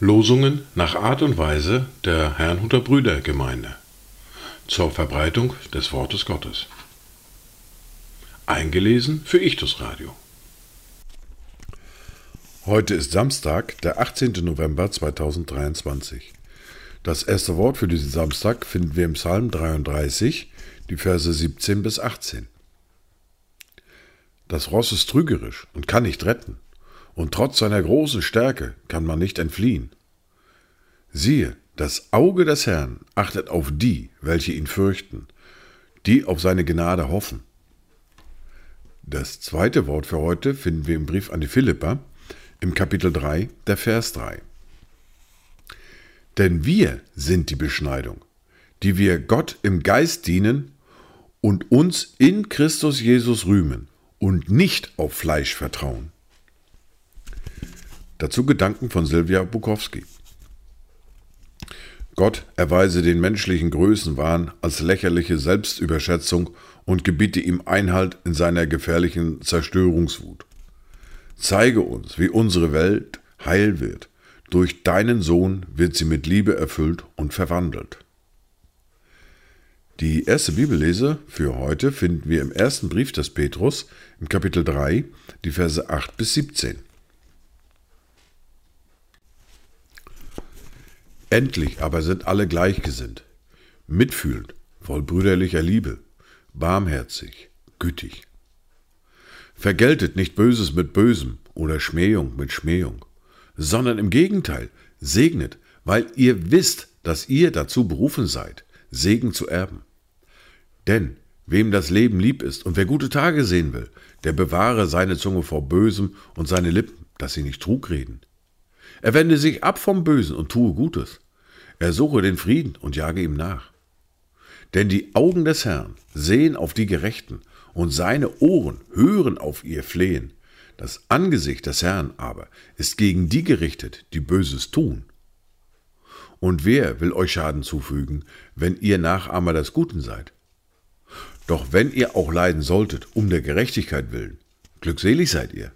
Losungen nach Art und Weise der Herrnhuter Brüdergemeinde zur Verbreitung des Wortes Gottes. Eingelesen für Ichtus Radio. Heute ist Samstag, der 18. November 2023. Das erste Wort für diesen Samstag finden wir im Psalm 33, die Verse 17 bis 18. Das Ross ist trügerisch und kann nicht retten und trotz seiner großen Stärke kann man nicht entfliehen. Siehe, das Auge des Herrn achtet auf die, welche ihn fürchten, die auf seine Gnade hoffen. Das zweite Wort für heute finden wir im Brief an die Philipper im Kapitel 3, der Vers 3. Denn wir sind die Beschneidung, die wir Gott im Geist dienen und uns in Christus Jesus rühmen und nicht auf Fleisch vertrauen. Dazu Gedanken von Silvia Bukowski. Gott erweise den menschlichen Größenwahn als lächerliche Selbstüberschätzung und gebiete ihm Einhalt in seiner gefährlichen Zerstörungswut. Zeige uns, wie unsere Welt heil wird. Durch deinen Sohn wird sie mit Liebe erfüllt und verwandelt. Die erste Bibellese für heute finden wir im ersten Brief des Petrus im Kapitel 3, die Verse 8 bis 17. Endlich aber sind alle gleichgesinnt, mitfühlend, voll brüderlicher Liebe, barmherzig, gütig. Vergeltet nicht Böses mit Bösem oder Schmähung mit Schmähung, sondern im Gegenteil, segnet, weil ihr wisst, dass ihr dazu berufen seid, Segen zu erben. Denn wem das Leben lieb ist und wer gute Tage sehen will, der bewahre seine Zunge vor Bösem und seine Lippen, dass sie nicht Trug reden. Er wende sich ab vom Bösen und tue Gutes. Er suche den Frieden und jage ihm nach. Denn die Augen des Herrn sehen auf die Gerechten und seine Ohren hören auf ihr Flehen. Das Angesicht des Herrn aber ist gegen die gerichtet, die Böses tun. Und wer will euch Schaden zufügen, wenn ihr Nachahmer des Guten seid? Doch wenn ihr auch leiden solltet, um der Gerechtigkeit willen, glückselig seid ihr.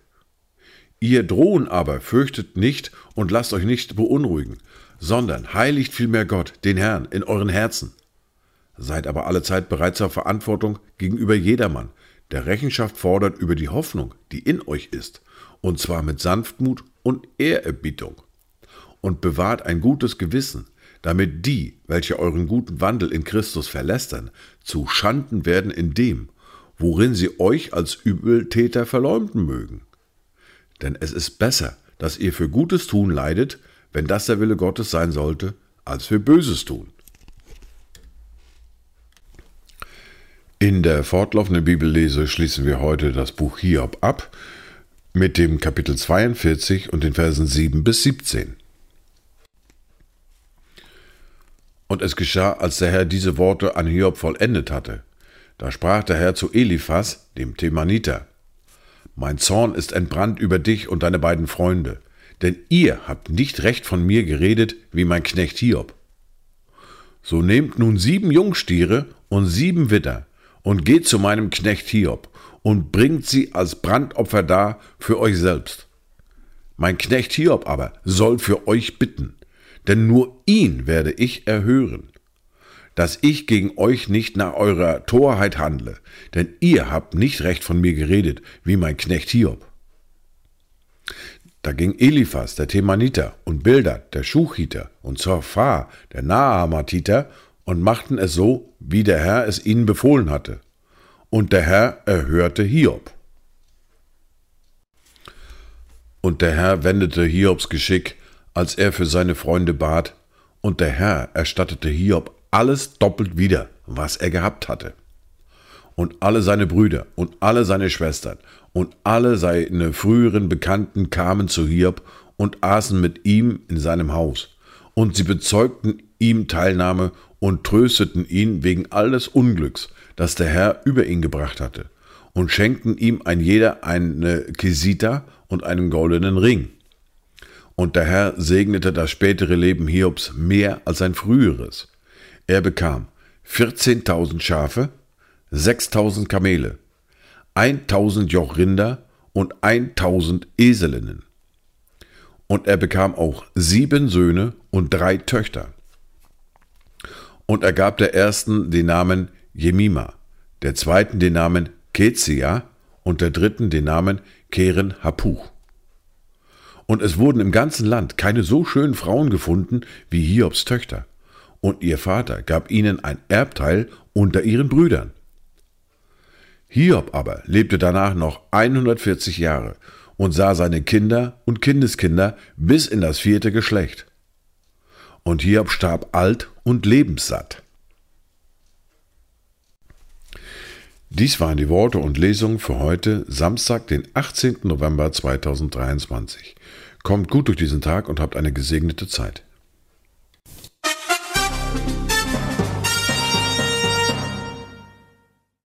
Ihr drohen aber fürchtet nicht und lasst euch nicht beunruhigen, sondern heiligt vielmehr Gott, den Herrn, in euren Herzen. Seid aber allezeit bereit zur Verantwortung gegenüber jedermann, der Rechenschaft fordert über die Hoffnung, die in euch ist, und zwar mit Sanftmut und Ehrerbietung. Und bewahrt ein gutes Gewissen, damit die, welche euren guten Wandel in Christus verlästern, zu Schanden werden in dem, worin sie euch als Übeltäter verleumden mögen. Denn es ist besser, dass ihr für Gutes tun leidet, wenn das der Wille Gottes sein sollte, als für Böses tun. In der fortlaufenden Bibellese schließen wir heute das Buch Hiob ab mit dem Kapitel 42 und den Versen 7 bis 17. Und es geschah, als der Herr diese Worte an Hiob vollendet hatte. Da sprach der Herr zu Eliphas, dem Themaniter, Mein Zorn ist entbrannt über dich und deine beiden Freunde, denn ihr habt nicht recht von mir geredet wie mein Knecht Hiob. So nehmt nun sieben Jungstiere und sieben Widder und geht zu meinem Knecht Hiob und bringt sie als Brandopfer dar für euch selbst. Mein Knecht Hiob aber soll für euch bitten, denn nur ihn werde ich erhören, dass ich gegen euch nicht nach eurer Torheit handle, denn ihr habt nicht recht von mir geredet, wie mein Knecht Hiob. Da ging Eliphas, der Themaniter, und Bildad, der Schuchiter, und Zophar, der Naamatiter, und machten es so, wie der Herr es ihnen befohlen hatte. Und der Herr erhörte Hiob. Und der Herr wendete Hiobs Geschick, als er für seine Freunde bat, und der Herr erstattete Hiob alles doppelt wieder, was er gehabt hatte und alle seine Brüder und alle seine Schwestern und alle seine früheren Bekannten kamen zu Hiob und aßen mit ihm in seinem Haus. Und sie bezeugten ihm Teilnahme und trösteten ihn wegen alles Unglücks, das der Herr über ihn gebracht hatte, und schenkten ihm ein jeder eine Kesita und einen goldenen Ring. Und der Herr segnete das spätere Leben Hiobs mehr als sein früheres. Er bekam 14.000 Schafe, 6000 Kamele, 1000 Joch Rinder und 1000 Eselinnen. Und er bekam auch sieben Söhne und drei Töchter. Und er gab der ersten den Namen Jemima, der zweiten den Namen Kezia und der dritten den Namen Keren Hapuch. Und es wurden im ganzen Land keine so schönen Frauen gefunden wie Hiobs Töchter. Und ihr Vater gab ihnen ein Erbteil unter ihren Brüdern. Hiob aber lebte danach noch 140 Jahre und sah seine Kinder und Kindeskinder bis in das vierte Geschlecht. Und Hiob starb alt und lebenssatt. Dies waren die Worte und Lesungen für heute, Samstag, den 18. November 2023. Kommt gut durch diesen Tag und habt eine gesegnete Zeit.